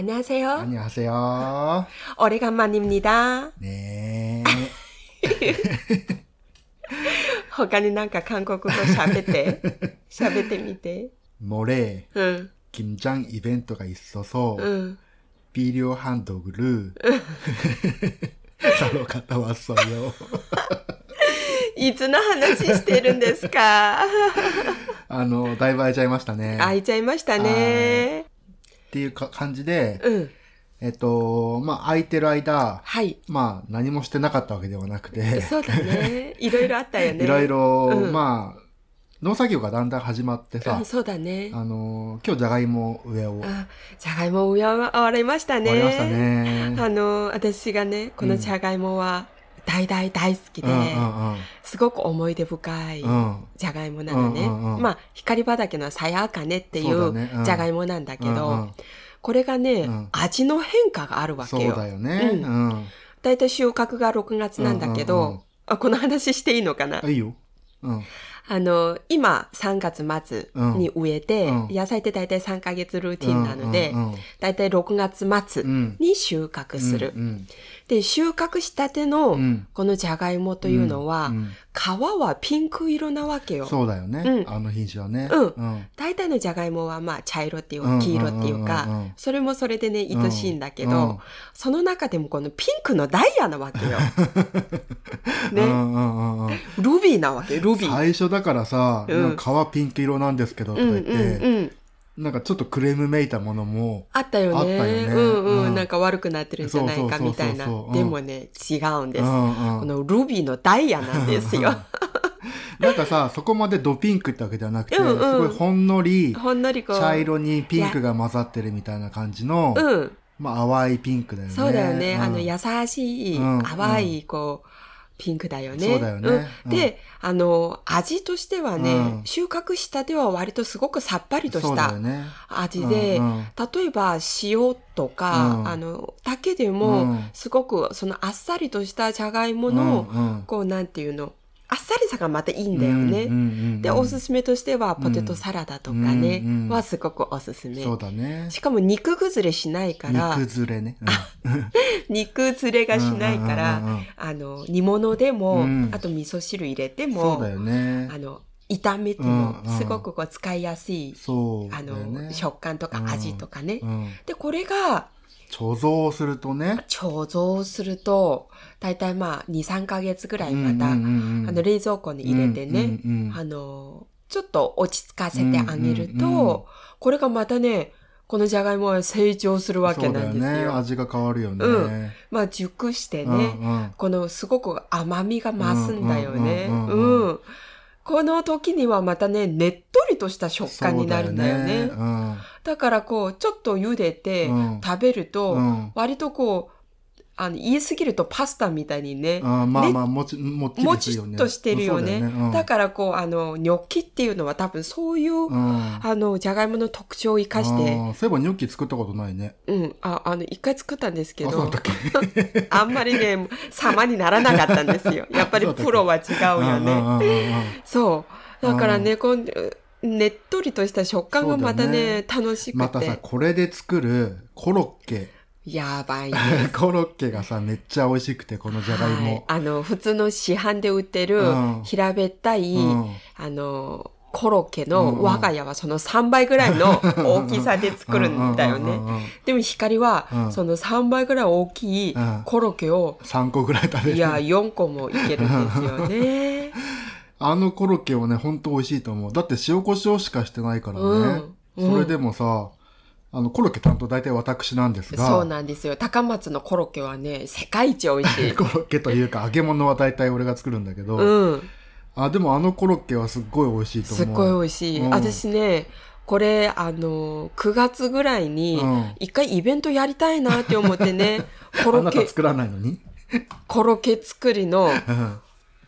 안녕하세요. 안녕하세요. 오래간만입니다. 네. 他になんか韓国語喋って、喋ってみて。 모레 うん、 김장 이벤트가 있어서 うん。 필요한 도구를 사러 갔다 왔어요. いつの話してるんですか 아, の、だいぶ空いちゃいましたね。開いちゃいましたね。 っていうか感じで、うん。えっと、まあ、空いてる間、はい。まあ、何もしてなかったわけではなくて、そうだね。いろいろあったよね。いろいろ、うんまあ、農作業がだんだん始まってさうん、そうだね。あの、今日じゃがいも植えを、あ、じゃがいも植え終わりましたね。終わりましたね。あの、私がね、このじゃがいもは大大大好きで。すごく思い出深いうんじゃがいもなのね。まあ、光畑のさやかねっていそうじゃがいもなんだけど、これがね、うん味の変化があるわけよ。そうだよね。だいたい収穫が6月なんだけど、あこの話していいのかな？あ、いいよ。うん。あの、今3月末に植えて、うん。野菜ってだいたい3ヶ月ルーティンなのでうん。うん。うん、だいたい6月末うん。に収穫する。うん。で、収穫したてのうん。このじゃがいもというのは、皮はピンク色なわけよ。そうだよね。うん。あの品種はね。うん。うん。大体のじゃがいもはまあ茶色っていうかうん。黄色っていうかん、それもそれでね、愛しいんだけど、うん。その中でもこのピンクのダイヤなわけよ。ね、ルビーなわけ、ルビー。最初だからさ、うん皮ピンク色なんですけどとうんうんか言って、うん。なんかちょっとクレームめいたものも、あったよね。あったよねうんうん、うんなんか悪くなってるんじゃないかみたいなでもね、違うんです。うんうんこのルビーのダイヤなんですよ。なんかさ、そこまでドピンクってわけではなくて、うんうんすごいほんのり、ほんのりこう。茶色にピンクが混ざってるみたいな感じの、うん。まあ淡いピンクだよね。そうだよね。んあの、優しい、うん淡い、こう、ピンクだよね。そうだよね。うん。うん。で、あの、味としてはね、うん。収穫したては割とすごくさっぱりとした。味で、うんうん。例えば塩とか、うん。あの、だけでも、うん。すごくそのあっさりとしたじゃがいもの、こう、なんていうの、あっさりさがまたいいんだよね。うんうんうんで、おすすめとしては、ポテトサラダとかね、うんうんはすごくおすすめ。そうだね。しかも肉崩れしないから、肉ずれね。肉ずれがしないから、うんうんうんうんあの、煮物でも、うんあと味噌汁入れてうんも、そうだよねあ。の、炒めてうんもうんすごくこう使いやすい、そうあだよね。の、食感とか味とかね。うんで、これが貯蔵するとね、貯蔵すると、だいたいまあ2、3ヶ月ぐらいまた、あの、冷蔵庫に入れてね、あの、ちょっと落ち着かせてあげると、これがまたね、このじゃがいもは成長するわけなんですよ。ね。味が変わるよね。うんまあ熟してね、うんうんこのすごく甘みが増すんだよね。うん。この時にはまたね、ねっとりとした食感になるんだよね。そうだだからこう、ちょっと茹でてうん食べると、うん割とこう、あの、言い過ぎるとパスタみたいにね、うんうんまあまあ、もち、もっちね。ちっとしてるよね。だよねだからこう、あの、ニョッキっていうのは多分そういう、うんあの、じゃがいもの特徴を生かして、そういえばニョッキ作ったことないね。うん、あ、あの、一回作ったんですけど あんまりね、様にならなかったんですよ。やっぱりプロは違うようんうんね。うんうんそう。だからね、こんねっとりとした食感がまたね、楽しくて。またさ、これで作るコロッケ。やばいね。コロッケがさ、めっちゃ美味しくて、このじゃがいはいも。。あの、普通の市販で売ってるうん平べったい、うんあの、コロッケうんのうん我が家はその3倍ぐらいの 大きさで作るんだよね。でも光はうんその3倍ぐらい大きいうんコロッケを、3個ぐらい食べる。いや、4個もいけるんですよね。あのコロッケはね、ほんと美味しいと思う。だって塩コショウしかしてないからね。うんうんそれでもさ、あの、コロッケ担当大体私なんですが、そうなんですよ。高松のコロッケはね、世界一美味しい。コロッケというか揚げ物は大体俺が作るんだけど、うん。あ、でもあのコロッケはすっごい美味しいと思う。すっごい美味しい。うん私ね、これ、あの、9月ぐらいにうん、一回イベントやりたいなって思ってね、コあロッケ、なた作らないのに？コロッケ作りのうん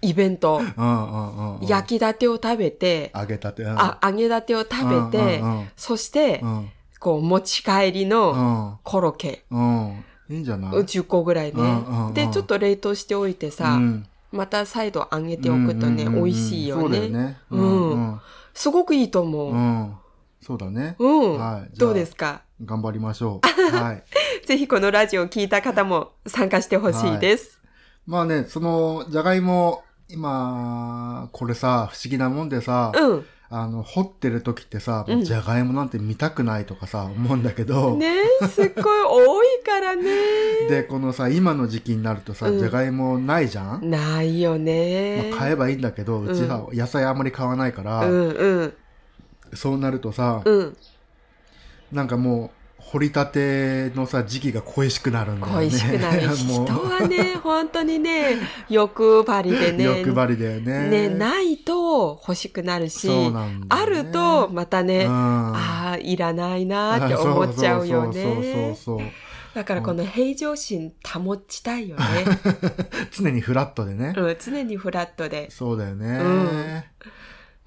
イベント、うんうんうん。焼きたてを食べて、揚げたて。うんあ、揚げたてを食べてそしてう、ん。こう、持ち帰りうのん。コロッケ、うん。いいんじゃない？10個ぐらいね。んで、ちょっと冷凍しておいてさう、んまた再度揚げておくとね、美味しいよそうだよね。ね。うんうん。すごくいいと思う。うん。そうだね。うん。はいどうですか？頑張りましょう。はい。ぜひこのラジオを聞いた方も参加してほしいです。まあね、その、じゃがいも、今、これさ、不思議なもんでさ、うん。あの、掘ってる時ってさ、うんじゃがいもなんて見たくないとかさ、思うんだけど、ねすっごい多いからね。で、このさ、今の時期になるとさ、うんじゃがいもないじゃん、ないよね。まあ、買えばいいんだけど、うちは野菜あんまり買わないから、うんうん。そうなるとさ、うん。なんかもう、掘りたてのさ、時期が恋しくなるんだよね。恋しくなる。人はね、本当にね、欲張りでね。欲張りだよね。ね、ないと欲しくなるし、そうなんだあるとまたね、うん、ああ、いらないなって思っちゃうよそうそうそうね。そうそう。だからこの平常心保ちたいよね。常にフラットでね。うん、常にフラットで。そうだよね。うん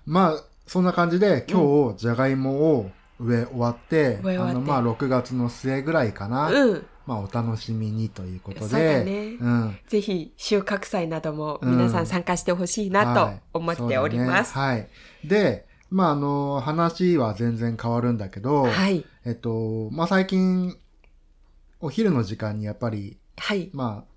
まあ、そんな感じで、今日、じゃがいもを植え終わって、あの、まあ、6月の末ぐらいかな。うん。まあ、お楽しみにということで。そうだねうん。ぜひ収穫祭なども皆さん参加してほしいなとはい思っております。そうだねはい。で、まあ、あの、話は全然変わるんだけど、はい。えっと、まあ、最近、お昼の時間にやっぱり、はい。まあ、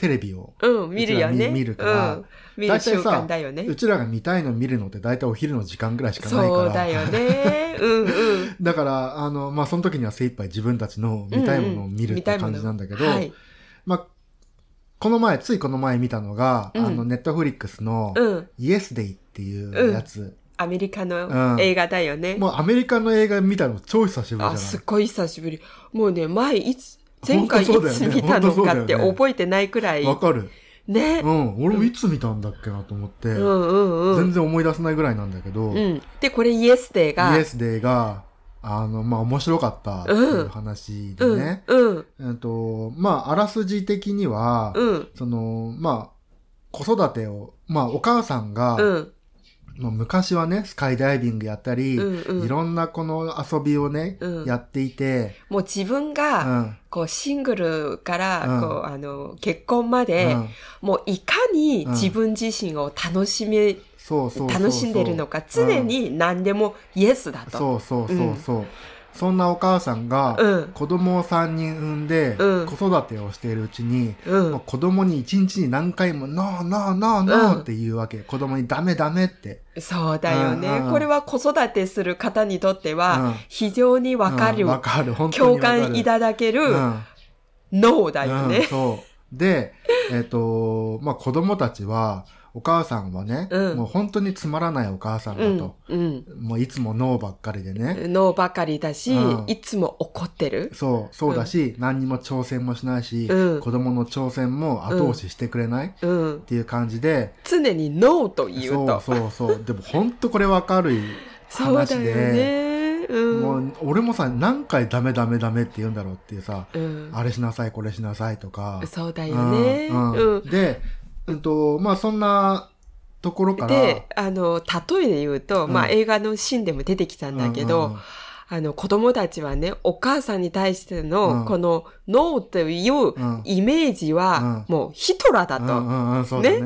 テレビを、うん、見るよね。見見るからうん。見る習慣だよねう。ちらが見たいの見るのって大体お昼の時間ぐらいしかないから。そうだよね。うんうん。だから、あの、まあ、その時には精一杯自分たちの見たいものを見るって感じなんだけど、はい。まあ、この前、ついこの前見たのが、うんあの、ネットフリックスの、うん。イエスデイっていうやつ。アメリカうのん映画だよね。もうアメリカの映画見たの超久しぶりじゃあ、ない？すっごい久しぶり。もうね、前いつ、前回いつ見たのかって覚えてないくらい。わかる。ねう。ん。俺もいつ見たんだっけなと思って、うんうんうん。全然思い出せないぐらいなんだけど、イうん。で、これイエスデーが、エスデイが、あの、まあ、面白かったっていう話でうん、ね。うん、えっと、まあ、あらすじ的には、うん、その、まあ、子育てを、まあ、お母さんが、うん、まあ、昔はね、スカイダイビングやったり、うんうんいろんなこの遊びをね、うんやっていて、もう自分うが、ん。こう、シングルから、うんこう、あの、結婚まで、うんもういかに自分自身を楽しめ。楽しんでるのか、常に何でもイエスだと。そうそうそうそう。そんなお母さんが、うん子供を3人産んで、うん子育てをしているうちに、うん子供に1日に何回も、ノーノーノーノーって言うわけ。子供にダメダメって。そうだよね、うんうんこれは子育てする方にとってうんは、非常にわかる、うんわかる。共。感いただける、うんノーだようんね。そう。で、えっ、と、まあ、子供たちは、お母さんはね、うんもう本当につまらないお母さんだうんと。、うん。もういつもノーばっかりでね。ノーばかりだし、うんいつも怒ってる。そう、そうだし、何にも挑戦もしないし、うん子供の挑戦も後押ししてくれない、っうん。ていう感じで、常にノーと言うそうと。そうそう。でも本当これわかるそうだ話よで、ね。うん。もう俺もさ、何回ダメダメダメって言うんだろうっていうさ、うん、あれしなさい、これしなさいとか。そうだよね。で、うんと、まあそんなところから、で、あの、例えで言うと、うん。まあ映画のシーンでも出てきたんだけど、うん。うんあの、子供たちはね、お母さんに対してうの、ん。この、ノーといううん。イメージは、もうヒトラーだと。ね。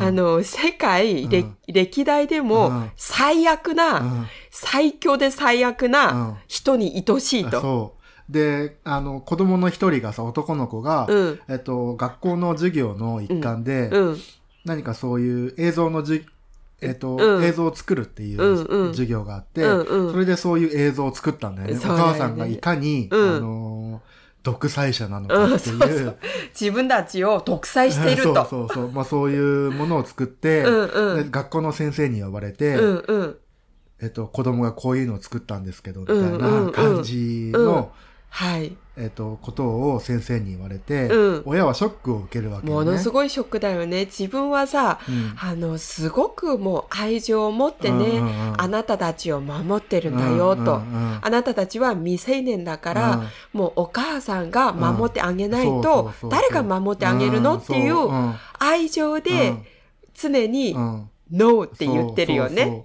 あの、世界、うん。歴歴代でうもん。最悪な、うん。最強で最悪うん。な人に愛しいと。で、あの、子供の一人がさ、男の子が、うん。えっと、学校の授業の一環で、うん。何かそういう映像のじ、えっと、うん映像を作るっていう授業があって、うんうんそれでそういう映像を作ったんだよね。ねお母さんがいかに、うんあの、独裁者なのかっていう。うんそうそう自分たちを独裁していると。そうそうそう。まあそういうものを作って、うん学校の先生に呼ばれて、うんうん。えっと、子供がこういうのを作ったんですけど、みたいなん感じの、はい。えっと、ことを先生に言われて、うん。親はショックを受けるわけよね。ものすごいショックだよね。自分はさ、うん。あの、すごくもう愛情を持ってね、あなたたちを守ってるんだよと。あなたたちは未成年だから、うん。もうお母さんが守ってあげないと誰が守ってあげるのっていん。うん。愛情で常にノーって言ってるよね。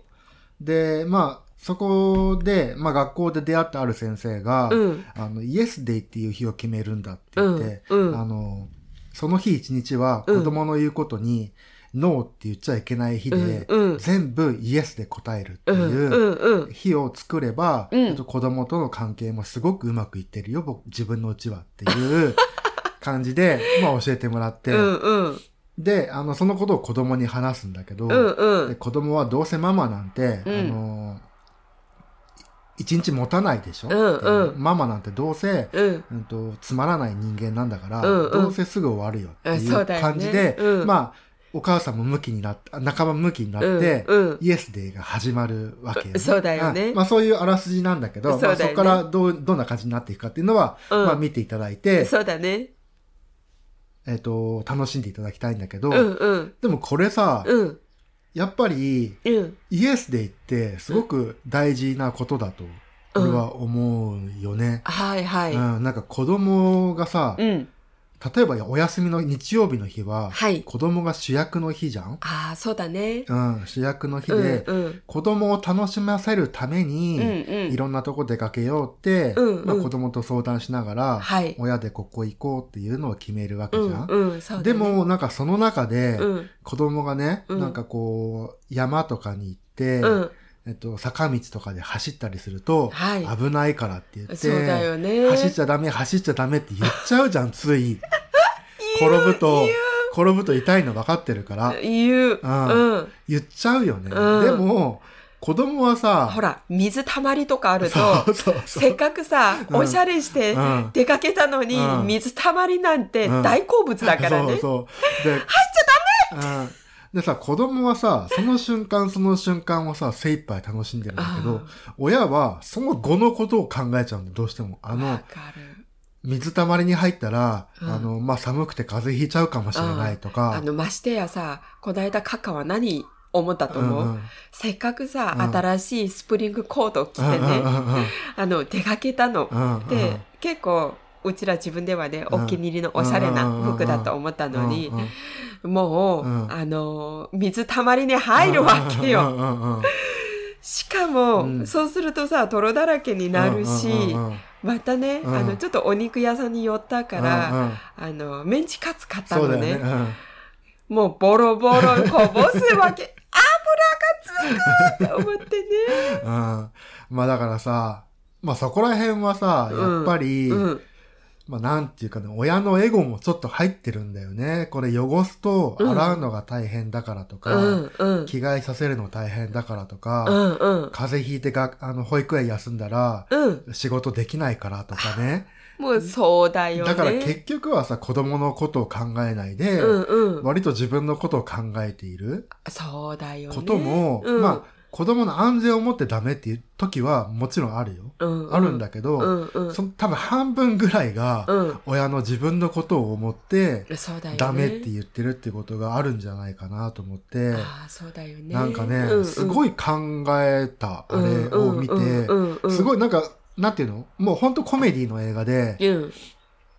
で、まあ、そこで、まあ学校で出会ったある先生が、うん。あの、イエスデイっていう日を決めるんだって言って、うんうん。あの、その日一日は子供の言うことに、ノーって言っちゃいけない日で、うんうん。全部イエスで答えるってうんいう。日を作れば、うん。えっと子供との関係もすごくうまくいってるよ、僕、自分のうちはっていう 感じで、まあ教えてもらって、うんうん。で、あの、そのことを子供に話すんだけど、うんうん。で子供はどうせママなんて、うん。あの、一日持たないでしょ、うんうん。ママなんてどうせ、うん。うんと、つまらない人間なんだから、うんうん。どうせすぐ終わるよってあいう感じで、うん。まあ、お母さんも向きになって、仲間向きになって、うんうん。イエスデーが始まるわけよ、そうだよね。あまあそういうあらすじなんだけど、そね。まあ、そこからどう、どんな感じになっていくかっていうのは、うん。まあ見ていただいて、そうだね。えっ、と、楽しんでいただきたいんだけど、うんうん。でもこれさ、うん。やっぱり、うん。イエスデーってすごく大事なことだと、俺は思うよね。はいはい。うん、なんか子供がさ、うん。例えばお休みの日曜日の日は、はい子供が主役の日じゃん？ああ、そうだね。うん、主役の日うんで、うん。子供を楽しませるために、うんうんいろんなとこ出かけようって、うんうんまあ、子供と相談しながら、はい親でここ行こうっていうのを決めるわけじゃん。うんうん、そうだね。でも、なんかその中で、うん。子供がね、うんなんかこう、山とかに行って、うん。えっと、坂道とかで走ったりすると、はい危ないからって言って、そうだよね。走っちゃダメ、走っちゃダメって言っちゃうじゃん、つい。転ぶと、転ぶと痛いの分かってるから、言う。うんうん。言っちゃうよね。うんでも、子供はさ、ほら、水たまりとかあると、そうそうそう。せっかくさ、うんおしゃれしてうん出かけたのに、うん水たまりなんてうん大好物だからね。そうそう。で、入っちゃダメでさ、子供はさ、その瞬間その瞬間をさ、精一杯楽しんでるんだけど、親はその後のことを考えちゃうんだよ、どうしても。あわの。水たまりに入ったら、うん。あの、まあ、寒くて風邪ひいちゃうかもしれないとか。あの、ましてやさ、こないだカカは何思ったと思う、うんうん。せっかくさ、うん。新しいスプリングコートを着てね、うんうんうんあの、出かけたの。うんうんで、結構、うちら自分ではね、うん。お気に入りのおしゃれな服だと思ったのにうん、うんもう、うんあの、水たまりに入るわけよ。しかも、うんそうするとさ、泥だらけになるし、またね、うんあの、ちょっとお肉屋さんに寄ったから、あの、メンチカツ買ったのね。よね。もうボロボロこぼすわけ。油がつくと思ってね。うんうんまあだからさ、まあそこら辺はさ、やっぱり、うん。まあなんていうかね、親のエゴもちょっと入ってるんだよね。これ汚すと洗うのが大変だからとか、うんうん。着替えさせるの大変だからとか、うんうん。風邪ひいてが、あの、保育園休んだら、うん。仕事できないからとかね。もうそうだよね。だから結局はさ、子供のことを考えないで、うんうん。割と自分のことを考えているそうだよね。ことも、うん、まあ、子供の安全を持ってダメっていう時はもちろんあるよ。うんうんあるんだけど、うんうん。その多分半分ぐらいが、うん。親の自分のことを思って。ダメって言ってるってことがあるんじゃないかなと思って、ああ、そうだよね。なんかね、うんうんすごい考えたあれを見て、すごい。いなんか、なんていうの？もう本当コメディの映画で、うん。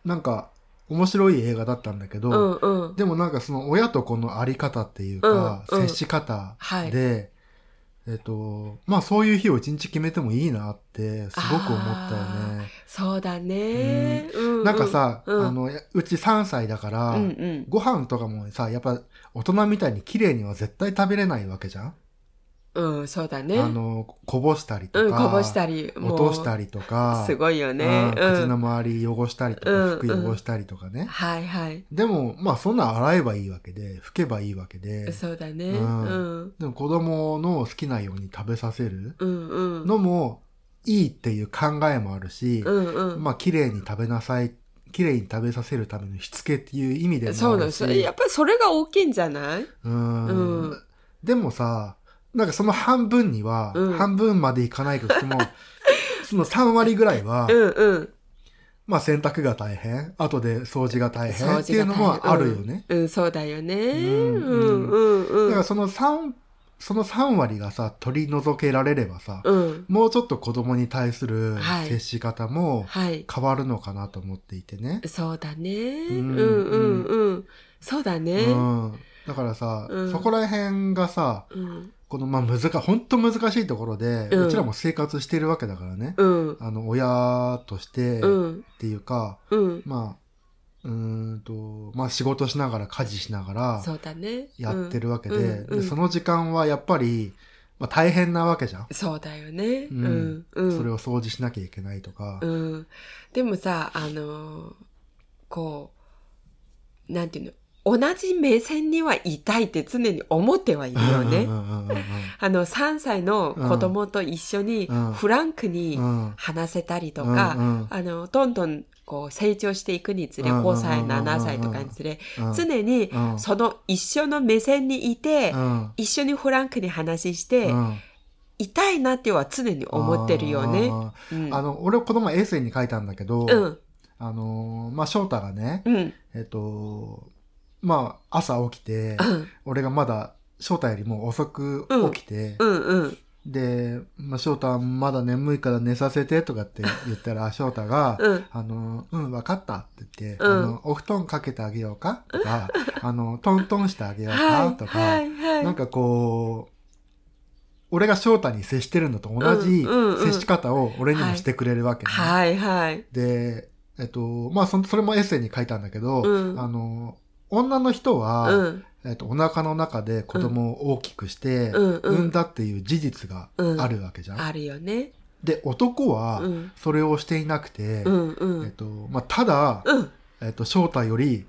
なんか面白い映画だったんだけど、うんうん。でもなんかその親と子のあり方っていうか、うんうん接し方はい。で、えっと、まあそういう日を一日決めてもいいなってすごく思ったよね。そうだね。うんうんなんかさ、うんあの、うち3歳だから、うんうん。ご飯とかもさ、やっぱ大人みたいに綺麗には絶対食べれないわけじゃん？うん、そうだね。あの、こぼしたりとか、うん、こぼしたり、落としたり。りとか、すごいよね。うんうん口の周り汚したりとか、うん服汚したりとかね。はいはい。でも、まあそんなん洗えばいいわけで、拭けばいいわけで、そうだね。ううんん。でも子供の好きなように食べさせる。のもいいっていう考えもあるし、うんうん。まあ綺麗に食べなさい、綺麗に食べさせるためのしつけっていう意味でもあるし。そうなんです。やっぱりそれが大きいんじゃない？うんうんでもさ、なんかその半分には、うん半分までいかないとしても、その3割ぐらいは、うんうん。まあ洗濯が大変、後で掃除が大変掃っていうのもあるよね。うん、そうだよね。んうんうんうん。だからその3、その3割がさ、取り除けられればさ、うん。もうちょっと子供に対するはい接し方もはい。変わるのかなと思っていてね。そうだね。うんんうんうん。そうだね。うん。だからさ、うんそこら辺がさ、うん。このまあ難か、本当難しいところで、ううんちらも生活してるわけだからね。うん。あの、親としてっうん。ていうか、うん。まあ、うーんと、まあ仕事しながら家事しながらそうだね。やってるわけで、うんうんでその時間はやっぱり、まあ大変なわけじゃん。そうだよね。うん。それを掃除しなきゃいけないとか。うん。でもさ、あのーこう、なんていうの、同じ目線にはいたいって常に思ってはいるよね。あの、3歳の子供と一緒にうん。フランクにうん。話せたりとうんか、うん。あの、どんどんこう成長していくにつれ、うん5歳、うん7歳とかにつれ、うん。常にうん。その一緒の目線にいてう、ん。一緒にフランクに話して、うん。いなっては常に思ってるよね。あの、俺この前エッセイに書いたんだけど、うん。あのーまあ、翔太がね、うん。えっと、まあ、朝起きて、うん。俺がまだ翔太よりも遅く起きて、うん。うん。で、まあ、翔太はまだ眠いから寝させてとかって言ったら、翔太が、うん。あの、うん、わかったって言って、うんあの、お布団かけてあげようか？とか、あの、トントンしてあげようはい。かとか、はい。はい。なんかこう、俺が翔太に接してるのと同じうんうんうん接し方を俺にもしてくれるわけね。はい。はい。で、えっと、まあそ、それもエッセイに書いたんだけど、うんあの、女の人は、うん。えっと、お腹の中で子供を大きくして、うんうん産んだっていう事実があるわけじゃん。あるよね。で、男はう、ん。それをしていなくて、うん。うん。えっと、まあ、ただ、うん。えっと、翔太より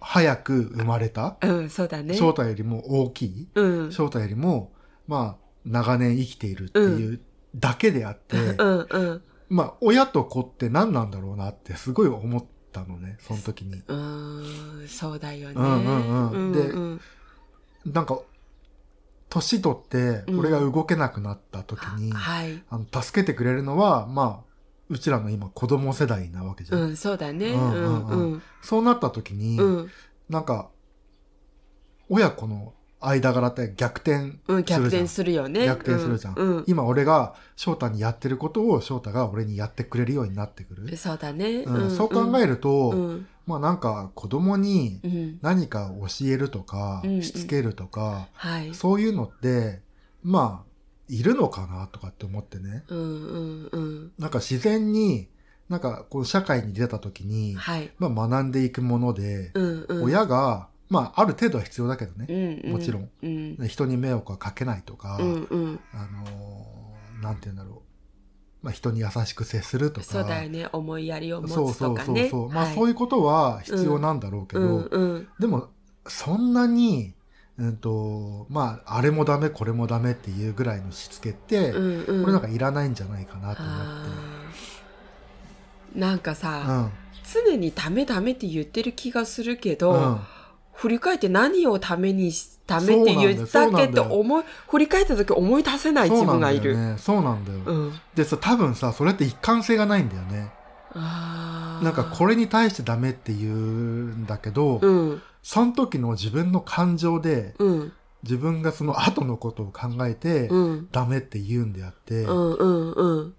早く生まれた、うん。そうだね。翔太よりも大きい、うん。翔太よりも、まあ、長年生きているっていうだけであって、うん。うん。まあ、親と子って何なんだろうなってすごい思ったのね、その時に。うーん。そうだよね。うんうんうんでうんなんか、年取って、うん俺が動けなくなった時に、はい。あの助けてくれるのは、まあ、うちらの今子供世代なわけじゃ。うんん。そうだね。ううんうんん。うん。そうなった時に、うん。なんか、親子の間柄って逆転うん。逆転すするよね。逆転するじゃんうん。今俺が翔太にやってることを翔太が俺にやってくれるようになってくる。そうだね。うんそう考えると、うん。まあなんか子供にうん。何か教えるとか、うんしつけるとか、はい。そういうのって、まあ、いるのかなとかって思ってね。うんうんうん。なんか自然に、なんかこう社会に出た時に、はい。まあ学んでいくもので、うんうん。親が、まあある程度は必要だけどね。うんうん、もちろん。うん。人に迷惑はかけないとか、うんうん。あのーなんて言うんだろう。まあ人に優しく接するとか。そうだよね。思いやりを持そうそうつとかね。そうそう。まあはいそういうことは必要なんだろうけど、うんうん。でも、そんなに、うんと、まあ、あれもダメ、これもダメっていうぐらいのしつけって、うんうん。これなんかいらないんじゃないかなと思って。なんかうさ、ん。常にダメダメって言ってる気がするけど、うん。振り返って何をためにし、ダメって言ったっけって思い、振り返った時思い出せない自分がいる。そうなんだよね。そうなんだよ。うん。でさ、多分さ、それって一貫性がないんだよね。なんかこれに対してダメって言うんだけど、うん。その時の自分の感情で、うん。自分がその後のことを考えて、うん。ダメって言うんであって、うんうんうん。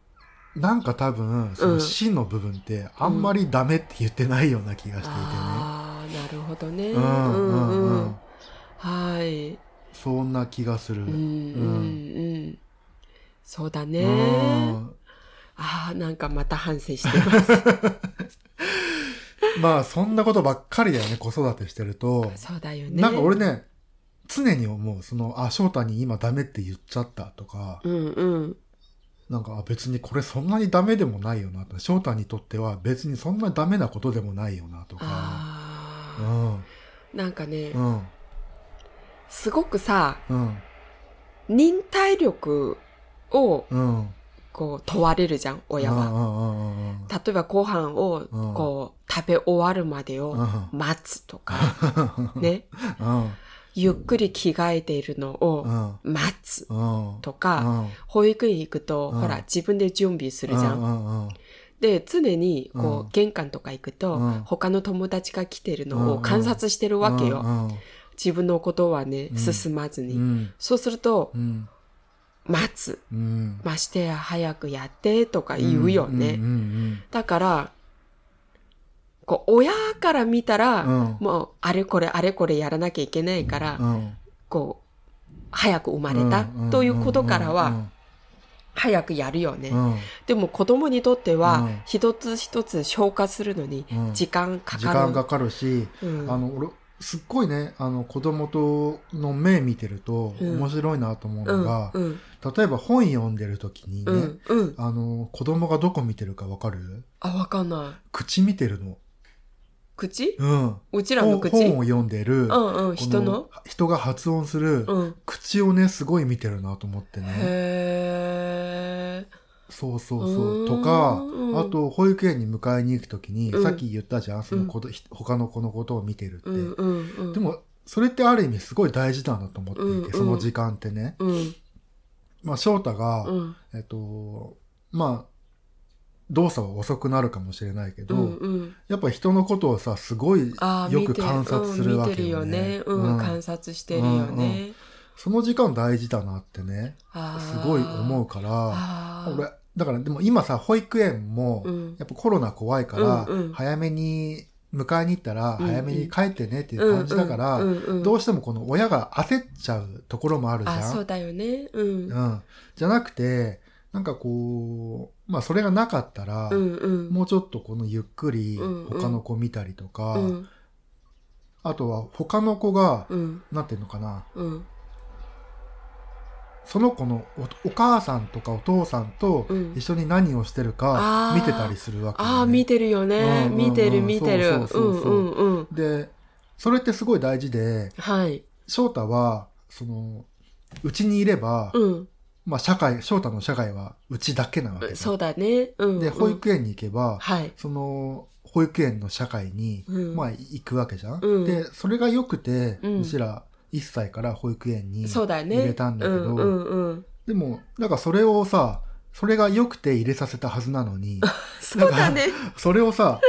なんか多分、その真の部分って、あんまりダメって言ってないような気がしていてね。ほどね。うんうんうん。はい。そんな気がする。うんうんうん。そうだね。うんああ、なんかまた反省してます。まあ、そんなことばっかりだよね、子育てしてると。そうだよね。なんか俺ね、常に思う、その、あ、翔太に今ダメって言っちゃったとか、うんうん。なんかあ別にこれそんなにダメでもないよなと。翔太にとっては別にそんなダメなことでもないよなとか。なんかね、うん。すごくさ、うん。忍耐力をうん。こう問われるじゃん、親は。例えばご飯をうんこう食べ終わるまでをうん待つとか、ね。うん。ゆっくり着替えているのをうん。待つうん。とか、うん、保育園行くと、うんほら、自分で準備するじゃ。んで、常に、こう、うん玄関とか行くと、うん他の友達が来てるうんのを観察してるわけよ。自分のことはね、うん進まずに。うん。そうするとう、ん。待つ。うん。ましてや早くやってとか言うよね。だから、こう、親から見たら、うんもう、あれこれあれこれやらなきゃいけないから。こう、早く生まれたうんということからは、、早くやるよね。うん。でも子供にとってはうん、一つ一つ消化するのにうん時間か時かる。間かかるし、うんあの、俺、すっごいね、あの、子供との目見てるとうん面白いなと思ううんのが、うん例えば本読んでる時にね、うんうん。あの、子供がどこ見てるかわかる？あ、わかんない。口見てるの。口？うん。うちらの口？本を読んでる、うんうん、人この人が発音する、うん。口をね、すごい見てるなと思ってね。へそうそうそうう。んとかう、んあと、保育園に迎えに行くときに、うんさっき言ったじゃん、その子と、ひ他の子のことを見てるって。ー。うんうんうん。で、も、それってある意味すごい大事だなと思っていて、うんうんその時間ってね。うんまあ、翔太が、うんえっと、まあ、動作は遅くなるかもしれないけど、うんうん。やっぱ人のことをさ、すごいよく観察するわけよね。よね。うん、観察してるよね。その時間大事だなってね、あすごい思うから、俺、だからでも今さ、保育園も、うんやっぱコロナ怖いから、うんうん早めに迎えに行ったら、うんうん早めに帰ってねっていう感じだから、うんうんうんうんどうしてもこの親が焦っちゃうところもあるじゃん。あ、そうだよね。うん。うん。じゃなくて、なんかこう、まあそれがなかったら、うんうん。もうちょっとこのゆっくりうんうん。他の子見たりとか、うん。あとは他の子が、うん。なんていうのかな、うん。その子のおお母さんとかお父さんとうん。一緒に何をしてるか見てたりするわけ、ね。ああ、見てるよね。うんうんうん。見てる見てる。で、それってすごい大事で、はい。翔太は、その、うちにいれば、うん。まあ社会、翔太の社会はうちだけなわけだそうだね。うん。で、保育園。園に行けば、はい。その、保育園の社会に、うんまあ行くわけじゃん。うんで、それが良くて、ううんちら1歳から保育園にそうだよね。入れたんだけど。でも、なんかそれをさ、それが良くて入れさせたはずなのに、そうだね。それをさ、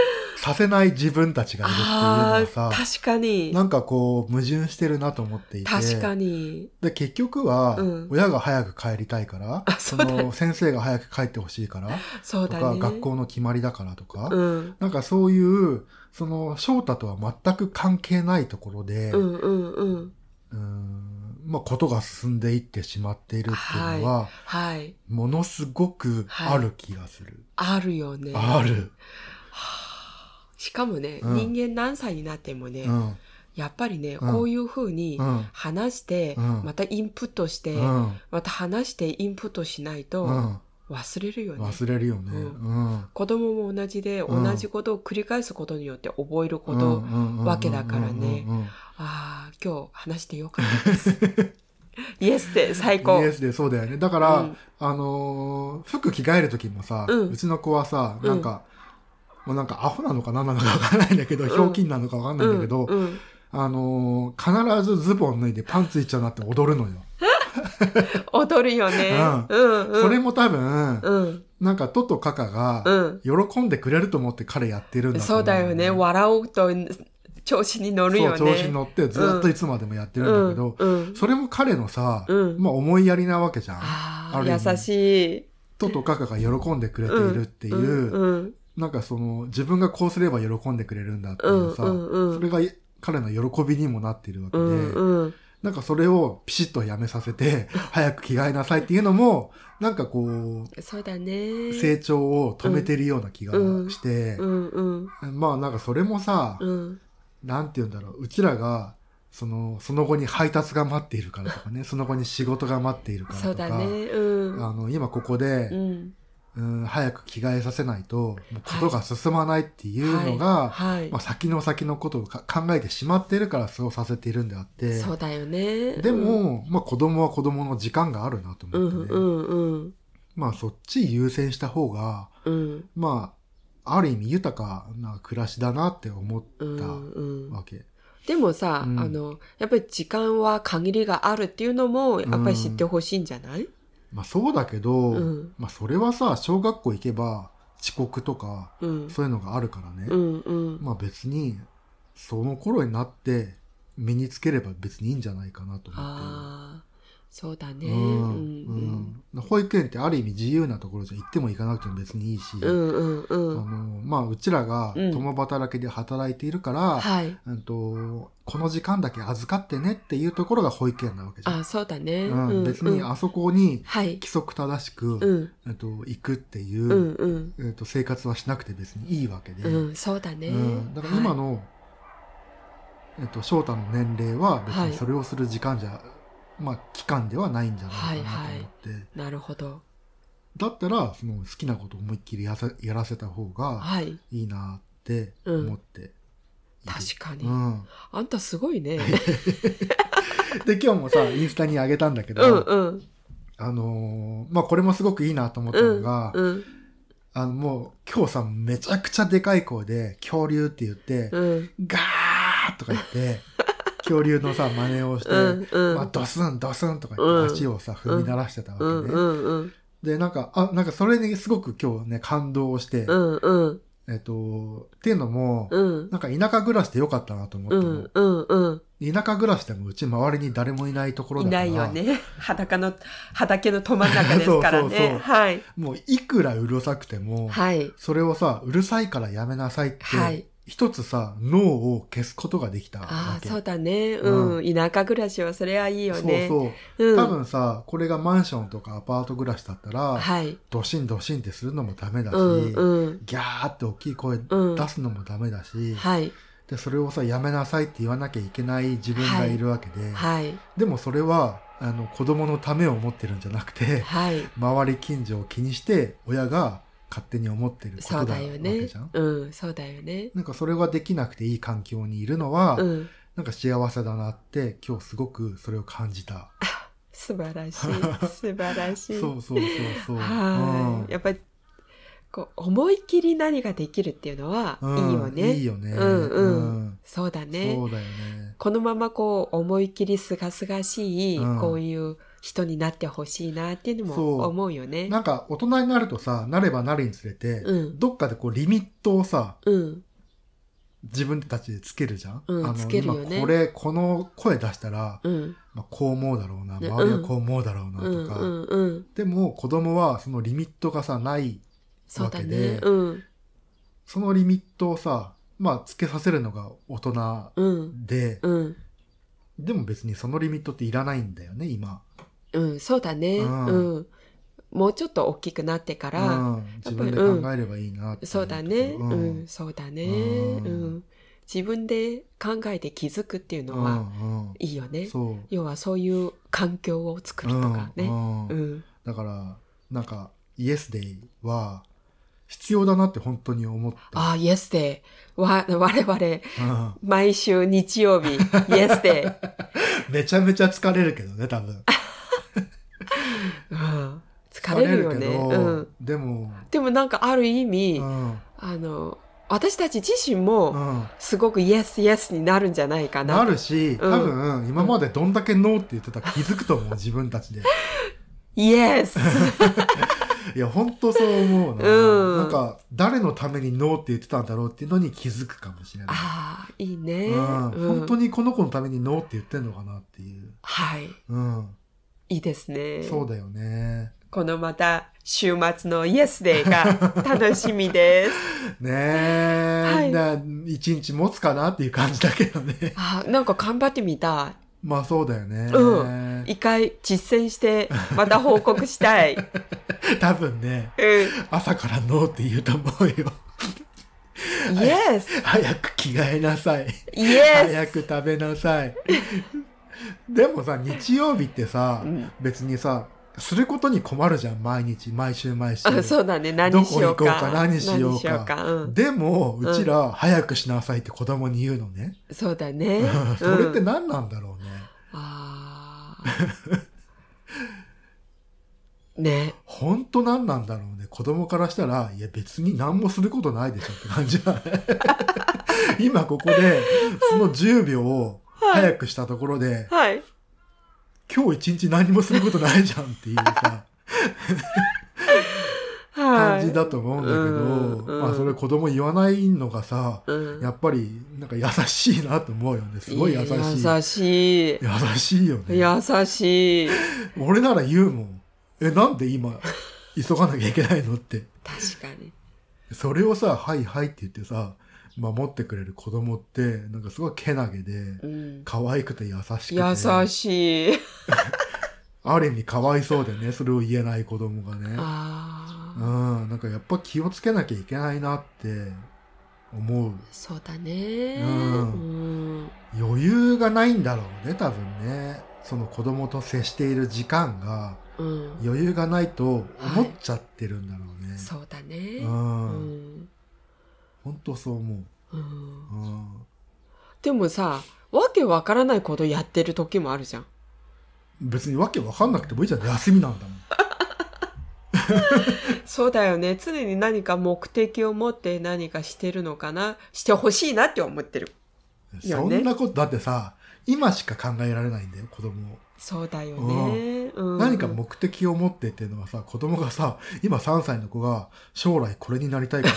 させない自分たちがいるっていうのはさ、確かに。なんかこう、矛盾してるなと思っていて。確かに。で、結局はうん、親が早く帰りたいから、うだねの、先生が早く帰ってほしいから、とか、そうだね。学校の決まりだからとか、うん。なんかそういう、その、翔太とは全く関係ないところで、ううんうんうん。ーんまあ、ことが進んでいってしまっているっていうのは、はい。ものすごくある気がする。あるよね。ある。しかもね、うん人間何歳になってもね、うん。やっぱりね、うんこういうふうにうん。話して、うんまたインプットして、うん。また話してインプットしないとうん。忘れるよね。忘れるよね。ううん。子供も同じで、うん同じことを繰り返すことによって覚えること、わけだからねうんうんうんうんああ、今日話してよかったです。イエスで最高。イエスでそうだよね。だから、うんあのー服着替える時もさ、ううんちの子はさ、うんなんか、もうなんかアホなのか何なのかわかんないんだけど、んひょうきんなのかわかんないんだけど、あのー必ずズボン脱いでパンツいっちゃうなって踊るのよ。踊るよね。ううんうん。それも多分、うん。なんかトとカカがうん。喜んでくれると思って彼やってるんだとそ思うだよね。笑うと調子に乗るよね。そう、調子に乗ってずっといつまでもやってるんだけど、うんうんそれも彼のさ、うんまあ思いやりなわけじゃん。ああ、優しい。トとカカが喜んでくれているっていう、なんかその、自分がこうすれば喜んでくれるんだっていうさ、うんうんうんそれが彼の喜びにもなっているわけで、うんうんなんかそれをピシッとやめさせて、早く着替えなさいっていうのも、なんかこそうだね。う、成長を止めてるような気がしてう、んうんまあなんかそれもさ、うんなんて言うんだろう、うちらが、その、その後に配達が待っているからとかね、その後に仕事が待っているからとか、そうだね。うん。あの、今ここでう、ん。うん、早く着替えさせないと、ことが進まないっていうのが、はい。まあ、先の先のことをか考えてしまっているからそうさせているんであって、そうだよね。でも、まあ子供は子供の時間があるなとうん、思ってね、うんうんまあそっち優先した方が、うんまあ、ある意味豊かな暮らしだなって思っうんたうん。わけ。でもさ、うんあの、やっぱり時間は限りがあるっていうのも、やっぱり知ってほしいんじゃない？まあそうだけど、うんまあそれはさ、小学校行けば遅刻とか、うん。そういうのがあるからね。うんうん。まあ別に、その頃になって身につければ別にいいんじゃないかなと思って。ああ、そうだね。ううんんうん保育園ってある意味自由なところじゃ行っても行かなくても別にいいし、うんうんあうん。のまあ、うちらがうん共働きで働いているから、はい。うんとこの時間だけ預かってねっていうところが保育園なわけじゃん。あ、そうだね。うん別にあそこにはい。規則正しく、うん。えっと行くっていう、うんうん。えっと生活はしなくて別にいいわけで、うん、そうだね。うんだから今はいの、えっと、翔太の年齢は別はいにそれをする時間じゃ、まあ期間ではないんじゃないかなと思って、なるほど。だったらその好きなことを思いっきりやせやらせた方がはい。いいなって思っている、確かに。うん、あんたすごいね。で今日もさインスタに上げたんだけど、うんうん。あのーまあこれもすごくいいなと思ったうん。のが、うん。あのもう今日さめちゃくちゃでかい声で恐竜って言って、うん。ガーとか言って恐竜のさ真似をして、うん。うん。まあ、ドスンドスンとか言うんって足をさ、踏み鳴らしてたわけね。うんうんうん。で、なんか、あ、なんかそれにすごく今日ね、感動して、うんうん。えっと、っていうのも、うん。なんか田舎暮らしでよかったなと思ったの。うんうんうん。田舎暮らしでもうち周りに誰もいないところいだから。ないよね。裸の、畑のど真ん中ですから そうそうそうね。はい。もういくらうるさくても、はい。それをさ、うるさいからやめなさいって、はい一つさ、脳を消すことができたわああ、け。そうだね。うん。田舎暮らしはそれはいいよね。そうそう。うん。多分さ、これがマンションとかアパート暮らしだったら、はい。ドシンドシンってするのもダメだし、うんうん。ギャーって大きい声うん出すのもダメだし、はい。でそれをさやめなさいって言わなきゃいけない自分がいるわけで、はい。でもそれはあの子供のためを思ってるんじゃなくてはい。周り近所を気にして親が勝手に思ってるこそうとだわだよねけじゃん。。うん、そうだよね。なんかそれができなくていい環境にいるのは、うん。なんか幸せだなって今日すごくそれを感じた。素晴らしい。素晴らしい。そうそうそうそう。はい。やっぱり、こう、思いっきり何ができるっていうのは、うんいいよね。いいよね。うんうんうんそうだね。そうだよね。このままこう、思いっきりすがすがしい、うんこういう人になってほしいなっていうのそうも思うよね。なんか大人になるとさ、なればなるにつれて、うんどっかでこうリミットをさ、うん。自分たちでつけるじゃん、うんあのつけるよね今これ、この声出したら、うん。まあ、こう思うだろうな、ね周りはこう思うだろうなうん。とか、うん。うん。でも子供はそのリミットがさ、ない、わけでね。うん。そのリミットをさ、まあつけさせるのが大人うん。で、うん。でも別にそのリミットっていらないんだよね、今。うん。そうだね。ううんん。もうちょっと大きくなってから、うん、自分で考えればいいなっていそうだね。うん。そうだね。うんうん。自分で考えて気づくっていうのはいいよね。要はそういう環境を作るとかね。うん。だから、なんか、イエスデイは必要だなって本当に思った。ああ、イエスデー。わ、我々、うん毎週日曜日、イエスデめちゃめちゃ疲れるけどね、多分。ー。うん。疲れるよね。うん。でも、でもなんかある意味、うん、あの、私たち自身もうん。すごくイエスイエスになるんじゃないかな。なるし、多分、今までどんだけノーって言ってたか気づくと思う、自分たちで。イエスいや、本当そう思うな。うんなんか、誰のためにノーって言ってたんだろうっていうのに気づくかもしれない。ああ、いいね。うんうん本当にこの子のためにノーって言ってんのかなっていう。はい。うん。いいですね。そうだよね。このまた週末のイエスデーが楽しみです。ねえ、はいな一日持つかなっていう感じだけどね。あなんか頑張ってみたまあそうだよね。うい。一回実践してまた報告したい。多分ね、うん。朝からノーって言うと思うよ。イエス早く着替えなさい。イエ早く食べなさい。でもさ、日曜日ってさ、うん別にさ、することに困るじゃん、毎日、毎週毎週。スあそうだね。何どこしようか。行こうか、何しようか。うん。でも、うちら、早くしなさいって子供に言うのね。そうだね。それってうん何なんだろうね。あー ね。本当何なんだろうね。子供からしたら、いや別に何もすることないでしょって感じじゃない今ここで、その10秒を早くしたところで、はい。今日一日何もすることないじゃんっていうさ、は感じだと思うんだけど、はいうんうんまあそれ子供言わないのがさ、うん。やっぱりなんか優しいなと思うよね。すごい優しい。優しい。優しいよね。優しい。俺なら言うもん。え、なんで今、急がなきゃいけないのって。確かに。それをさ、はいはいって言ってさ、守ってくれる子供って、なんかすごいけなげで、うん。可愛くて優しくて。優しい。ある意味かわいそうでね、それを言えない子供がね。あうあ。ん、なんかやっぱ気をつけなきゃいけないなって思う。そうだね。ううん。余裕がないんだろうね、多分ね。その子供と接している時間がうん。余裕がないと思っちゃってるんだろうね。そうだね。う。うんん。本当そう思う。うんうん。でもさ、わけわからないことやってる時もあるじゃん。別にわけわかんなくてもいいじゃん。休みなんだもん。そうだよね。常に何か目的を持って何かしてるのかな？してほしいなって思ってる。そねんなこと、だってさ、今しか考えられないんだよ、子供を。そうだよね。うん、何か目的を持ってっていうのはさ、子供がさ、今3歳の子が将来これになりたいから、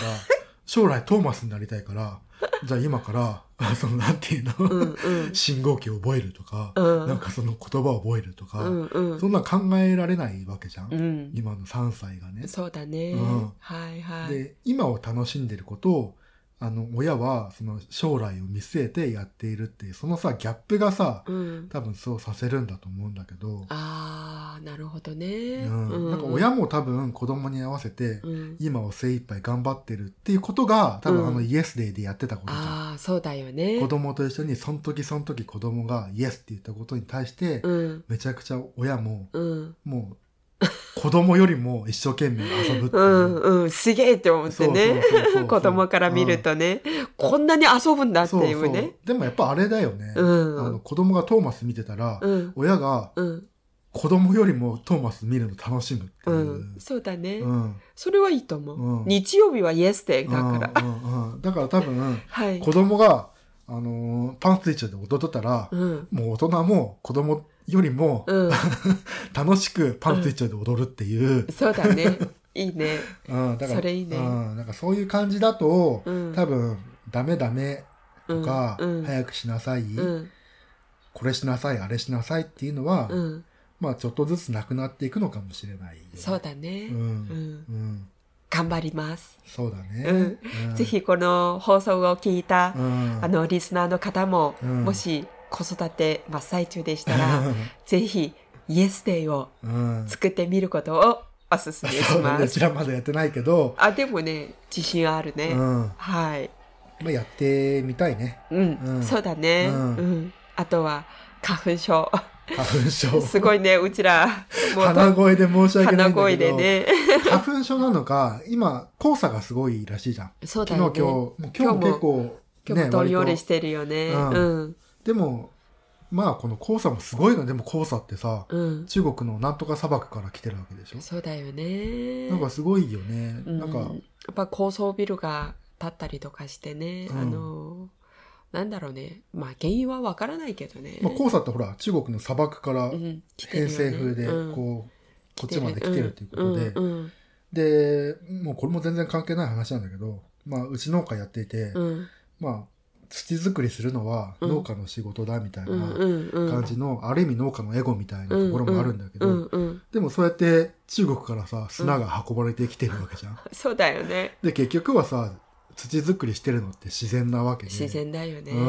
将来トーマスになりたいから、じゃあ今から、あ そのなんていうの、うんうん。信号機を覚えるとか、うんなんかその言葉を覚えるとか、うんうん。そんな考えられないわけじゃん、うん。今の3歳がね。そうだね。うんはいはい。で、今を楽しんでることを、あの、親はその将来を見据えてやっているっていう、そのさ、ギャップがさ、うん。多分そうさせるんだと思うんだけど、ああ、なるほどね。うん、なんか親も多分子供に合わせて、うん。今を精一杯頑張ってるっていうことが多分うんあのイエスデイでやってたことじゃん。ああ、そうだよね。子供と一緒にその時その時子供がイエスって言ったことに対して、うん。めちゃくちゃ親もうん。もう子供よりも一生懸命遊ぶっていう。うんうん、すげえって思ってね。子供から見るとね、こんなに遊ぶんだっていうね。でもやっぱあれだよね、うんあの子供がトーマス見てたら、うん。親がうん。子供よりもトーマス見るの楽しむっていうう。ん。そうだね。うんそれはいいと思う。うん日曜日はイエスデーだから。うんうんうんだから多分 はい。子供が、あのーパンツ一丁で踊ってたら、うん。もう大人も子供よりもうん。楽しくパンツ一丁で踊るっていう、そうだね。いいね。うん、だからそれいいねうん、なんかそういう感じだと、うん。多分ダメダメとか、早くしなさい、うん。これしなさいあれしなさいっていうのは、うん。まあちょっとずつなくなっていくのかもしれないよね、そうだね。うん。うん。うん、頑張ります。そうだね、うん。うん。ぜ、ひこの放送を聞いたう、ん、あの、リスナーの方も、うん。もし子育て真っ最中でしたら、ぜひ、イエスデイをうん、作ってみることをおすすめしそうだね。うちます。らまだやってないけど、あ、でもね、自信あるね。うん。はい。まあ、やってみたいね。うん、うん。そうだね、ううんん。あとは、花粉症。花粉症すごいね、うちら、鼻声で申し訳ない鼻んだけど声でね。花粉症なのか今黄砂がすごいらしいじゃんそうだ昨日よね。今日もう今日も結構今日もどんより割としてるよね。うんうん。でもまあこの黄砂もすごいのでも黄砂ってさうん。中国のなんとか砂漠から来てるわけでしょ？そうだよね。なんかすごいよね、うんなんかやっぱ高層ビルが建ったりとかしてね、うんあの、なんだろうね。まあ原因はわからないけどね。まあ、黄砂ってほら中国の砂漠から偏西風でうん。こう、こっちまで来てるっていうことで、でもうこれも全然関係ない話なんだけど、まあ、うち農家やっていて、うん。まあ土作りするのはうん。農家の仕事だみたいうん。な感じの、ある意味農家のエゴみたいなところもあるんだけど、でもそうやって中国からさ砂が運ばれてきてるわけじゃん。そうだよね。で結局はさ土作りしてるのって自然なわけで。自然だよね。うう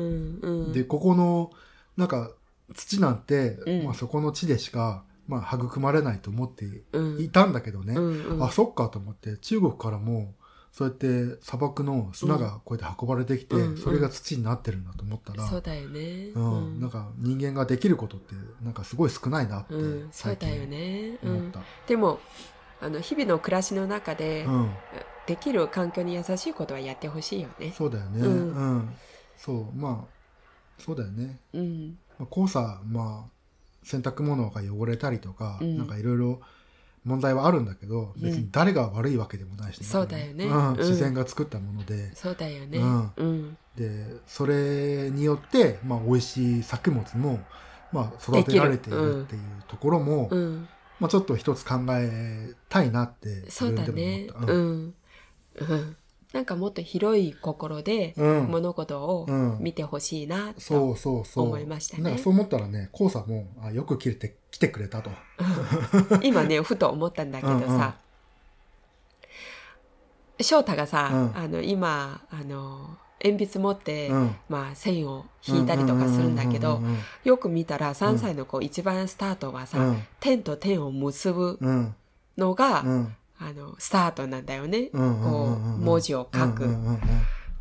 んうん。でここのなんか土なんて、うん。まあ、そこの地でしか、まあ、育まれないと思ってうんいたんだけどね、うんうん。あそっかと思って中国からもそうやって砂漠の砂がこうやって運ばれてきて、うんそれが土になってるんだと思ったら、そうだよね。うん。なんか人間ができることってなんかすごい少ないなってうん、そう最だよ近ね。うん。思っ、た。でもあの日々の暮らしの中で、うんできる環境に優しいことはやってほしいよね。そうだよね。ううん。ん。そう、まあ、そうだよね。うん、まあ、黄砂、まあ、洗濯物が汚れたりとか、うん。なんかいろいろ問題はあるんだけど、別に誰が悪いわけでもないしね、そうだよね。うん。うん。自然が作ったもので、そうだよね。うん。うん、で、それによって、まあ、美味しい作物も、まあ、育てられているっていうところも、うん、まあちょっと一つ考えたいなってそうだね。うん、うん、なんかもっと広い心で。物事をうん見てほしいなそとうそうそう。思いましたねそう思ったらね、コウさんも、あ、よく来て、来てくれたと。今ね ふと思ったんだけどさ翔太がさ、うんあの今あの鉛筆持って、うん。まあ、線を引いたりとかするんだけどうんうんよく見たら3歳の子、一番スタートはさ、うん点と点を結ぶうん。うん。のが、うん。あのスタートなんだよね、こう文字を書く、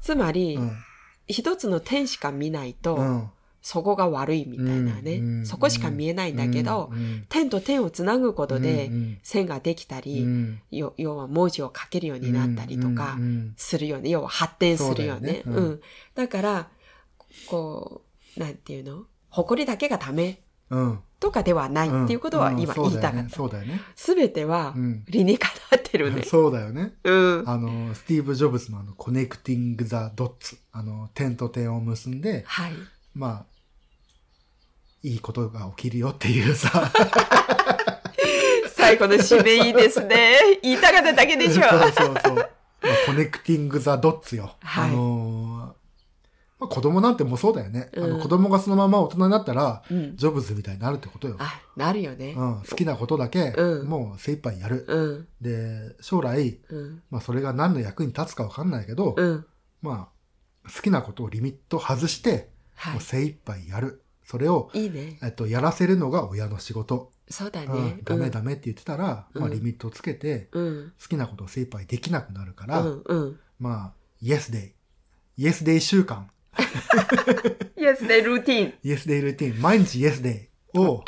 つまり、うん。一つの点しか見ないと、うん。そこが悪いみたいなね、うんそこしか見えないんだけど、うん点と点をつなぐことでうん線ができたうり、要は文字を書けるようになったりとかするよね。要は発展するよね。そうん。だから、こう、なんていうの？誇りだけがダメ。うんとかではないっていうことは今言いたかった。そうだよね。すべてはうん理にかなってるね。そうだよね。うん。あの、スティーブ・ジョブズのあの、 connecting the dots。あの、点と点を結んで、はい。まあ、いいことが起きるよっていうさ。最後の締めいいですね。言いたかっただけでしょ。そうそうそう。まあコネクティング・ザ・ドッツよ。はいあのーまあ、子供なんてもうそうだよね。あうんの子供がそのまま大人になったら、うん。ジョブズみたいになるってことよ。あ、なるよね。うん、好きなことだけ、うんもう精一杯やる。うん。で、将来、うん。まあそれが何の役に立つかわかんないけど、うん。まあ、好きなことをリミット外して、はもう精一杯やる。それを、い。いいね。えっと、やらせるのが親の仕事。そうだねうん。ダメダメって言ってたら、うんまあリミットをつけて、うん。好きなことを精一杯できなくなるかうら。まあ、イエスデイ。イエスデイ週間。Yes, ね、ルーティン。イエスデイルーティン。毎日イエスデイを、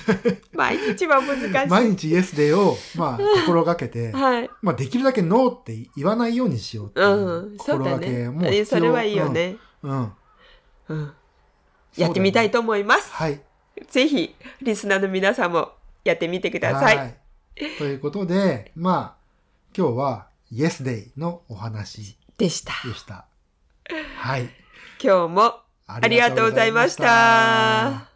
毎日は難しい。毎日イエスデイを、まあ、心がけて、はい。まあ、できるだけノーって言わないようにしようっていううん。そう心だね。それはいいよ。ね。うん。うんうん。やってみたいと思います。はい。ぜひ、リスナーの皆さんもやってみてください。はい。ということで、まあ、今日はイエスデイのお話でした。でした。はい。今日もありがとうございました。